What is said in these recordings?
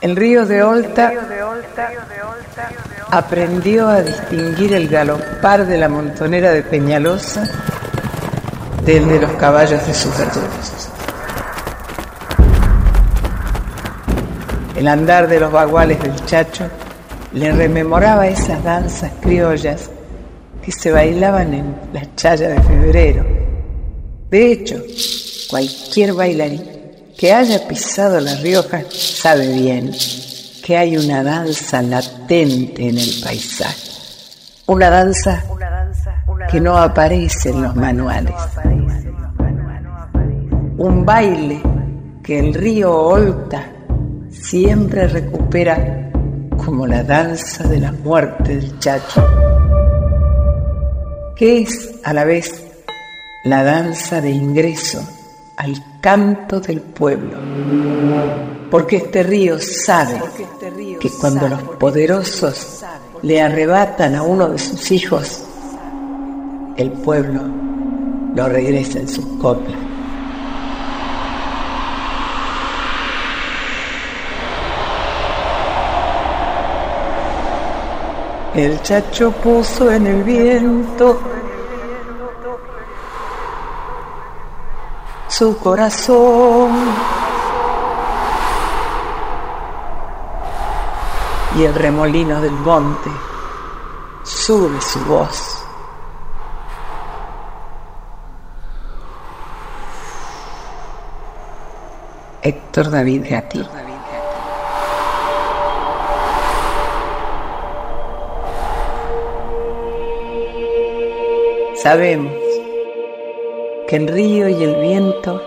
El río de Olta aprendió a distinguir el galopar de la montonera de Peñalosa del de los caballos de sus verduros. El andar de los baguales del Chacho le rememoraba esas danzas criollas que se bailaban en la chaya de febrero. De hecho, cualquier bailarín que haya pisado La Rioja sabe bien que hay una danza latente en el paisaje, una danza que no aparece en los manuales, un baile que el río Olta siempre recupera como la danza de la muerte del chacho, que es a la vez la danza de ingreso al canto del pueblo. Porque este río sabe que cuando los poderosos le arrebatan a uno de sus hijos, el pueblo lo regresa en sus coplas. El chacho puso en el viento su corazón. Y el remolino del monte sube su voz. Héctor David Gatti. Sabemos que el río y el viento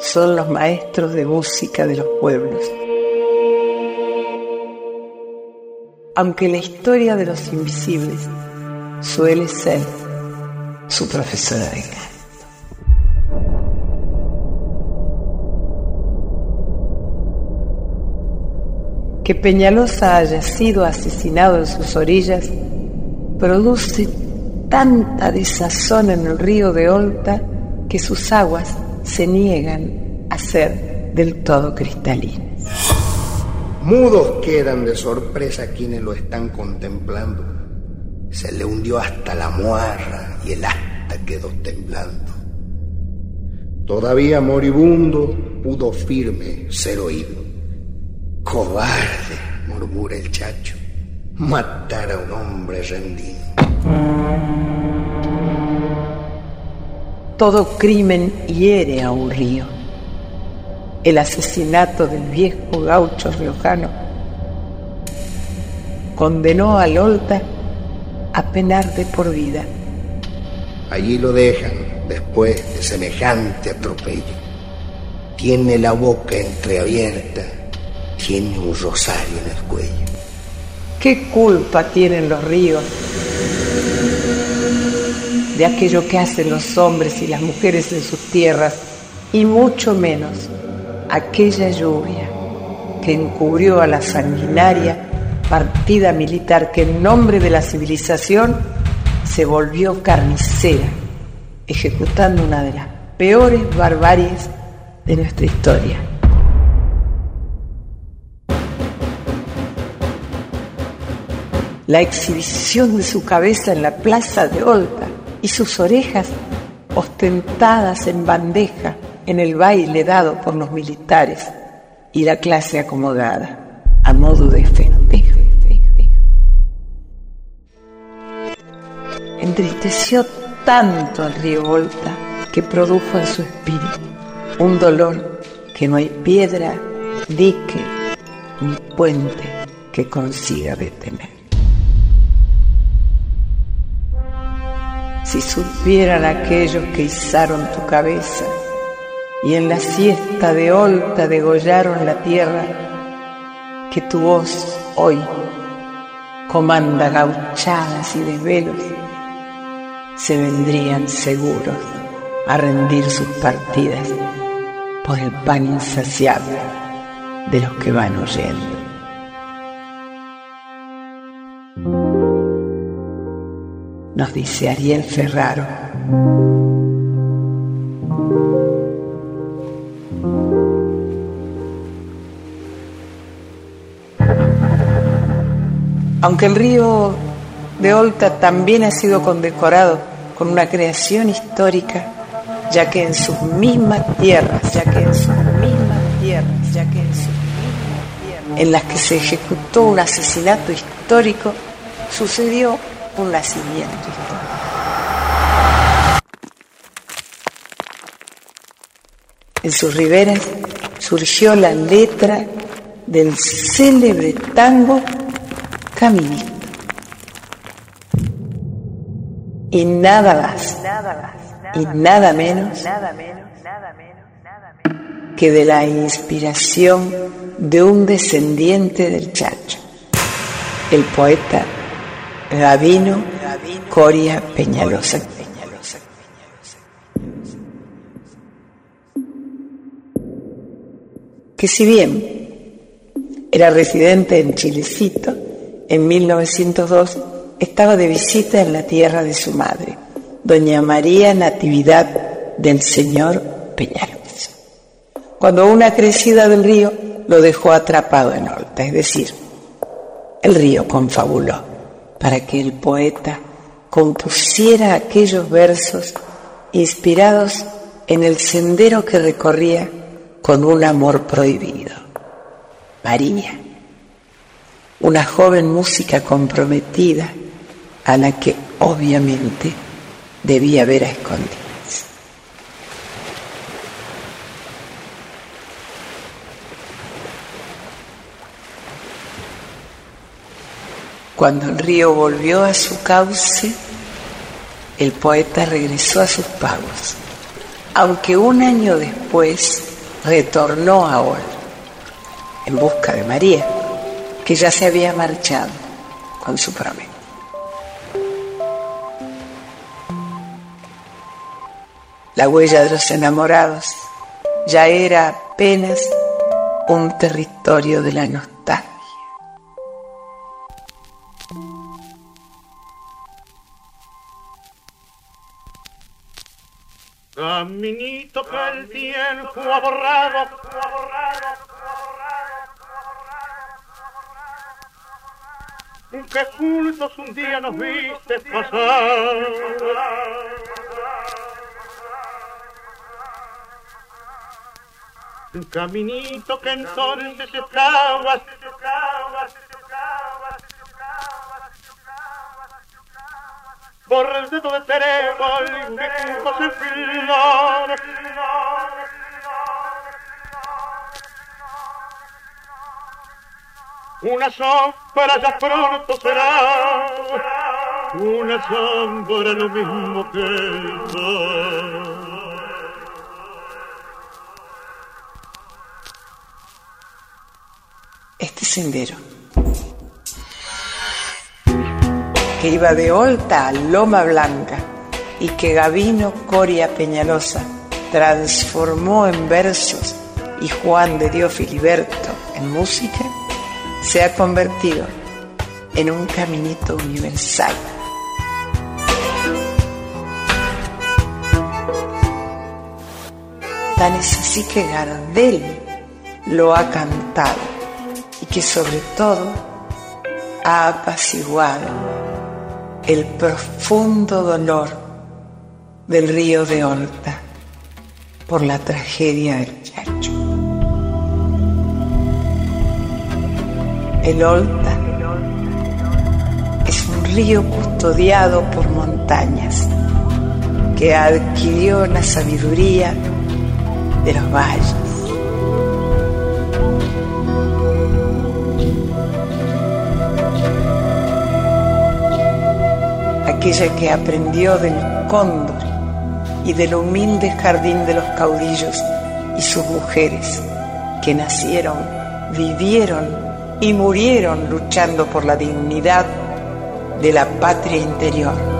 son los maestros de música de los pueblos. Aunque la historia de los invisibles suele ser su profesora de canto. Que Peñalosa haya sido asesinado en sus orillas produce tanta desazón en el río de Olta que sus aguas se niegan a ser del todo cristalinas. Mudos quedan de sorpresa quienes lo están contemplando. Se le hundió hasta la muarra y el asta quedó temblando. Todavía moribundo pudo firme ser oído. Cobarde, murmura el chacho, matar a un hombre rendido. Todo crimen hiere a un río. El asesinato del viejo gaucho riojano condenó a Lolta a penar de por vida. Allí lo dejan después de semejante atropello. Tiene la boca entreabierta, tiene un rosario en el cuello. ¿Qué culpa tienen los ríos de aquello que hacen los hombres y las mujeres en sus tierras, y mucho menos aquella lluvia que encubrió a la sanguinaria partida militar que en nombre de la civilización se volvió carnicera, ejecutando una de las peores barbaries de nuestra historia. La exhibición de su cabeza en la plaza de Olta y sus orejas ostentadas en bandeja en el baile dado por los militares y la clase acomodada a modo de festejo. Entristeció tanto al río Volta que produjo en su espíritu un dolor que no hay piedra, dique ni puente que consiga detener. Si supieran aquellos que izaron tu cabeza y en la siesta de Olta degollaron la tierra, que tu voz hoy comanda gauchadas y desvelos, se vendrían seguros a rendir sus partidas por el pan insaciable de los que van huyendo. nos dice Ariel Ferraro. Aunque el río de Olta también ha sido condecorado con una creación histórica, ya que en sus mismas tierras, ya que en sus mismas tierras, ya que en sus mismas tierras, en las que se ejecutó un asesinato histórico, sucedió un nacimiento histórico. En sus riberas surgió la letra del célebre tango Caminito. Y nada más, y nada menos que de la inspiración de un descendiente del Chacho, el poeta Gavino Coria Peñalosa. Que si bien era residente en Chilecito, en 1902 estaba de visita en la tierra de su madre, doña María Natividad del Señor Peñalosa. Cuando una crecida del río lo dejó atrapado en Olta, es decir, el río confabuló para que el poeta compusiera aquellos versos inspirados en el sendero que recorría con un amor prohibido. María, una joven música comprometida a la que obviamente debía ver a Cuando el río volvió a su cauce, el poeta regresó a sus pagos, aunque un año después retornó a Ol en busca de María, que ya se había marchado con su promesa. La huella de los enamorados ya era apenas un territorio de la nostalgia. Tiempo ha borrado, que juntos un día nos viste pasar. Un caminito que entonces estabas, por el dedo de trébol y dibujos en flores. Una sombra ya pronto será, una sombra lo mismo que el sol. Este sendero que iba de Olta a Loma Blanca y que Gavino Coria Peñalosa transformó en versos y Juan de Dios Filiberto en música, se ha convertido en un caminito universal. Tan es así que Gardel lo ha cantado y que sobre todo ha apaciguado el profundo dolor del río de Olta por la tragedia del El Olta es un río custodiado por montañas que adquirió la sabiduría de los valles. aquella que aprendió del cóndor y del humilde jardín de los caudillos y sus mujeres, que nacieron, vivieron y murieron luchando por la dignidad de la patria interior.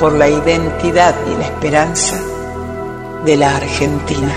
por la identidad y la esperanza de la Argentina.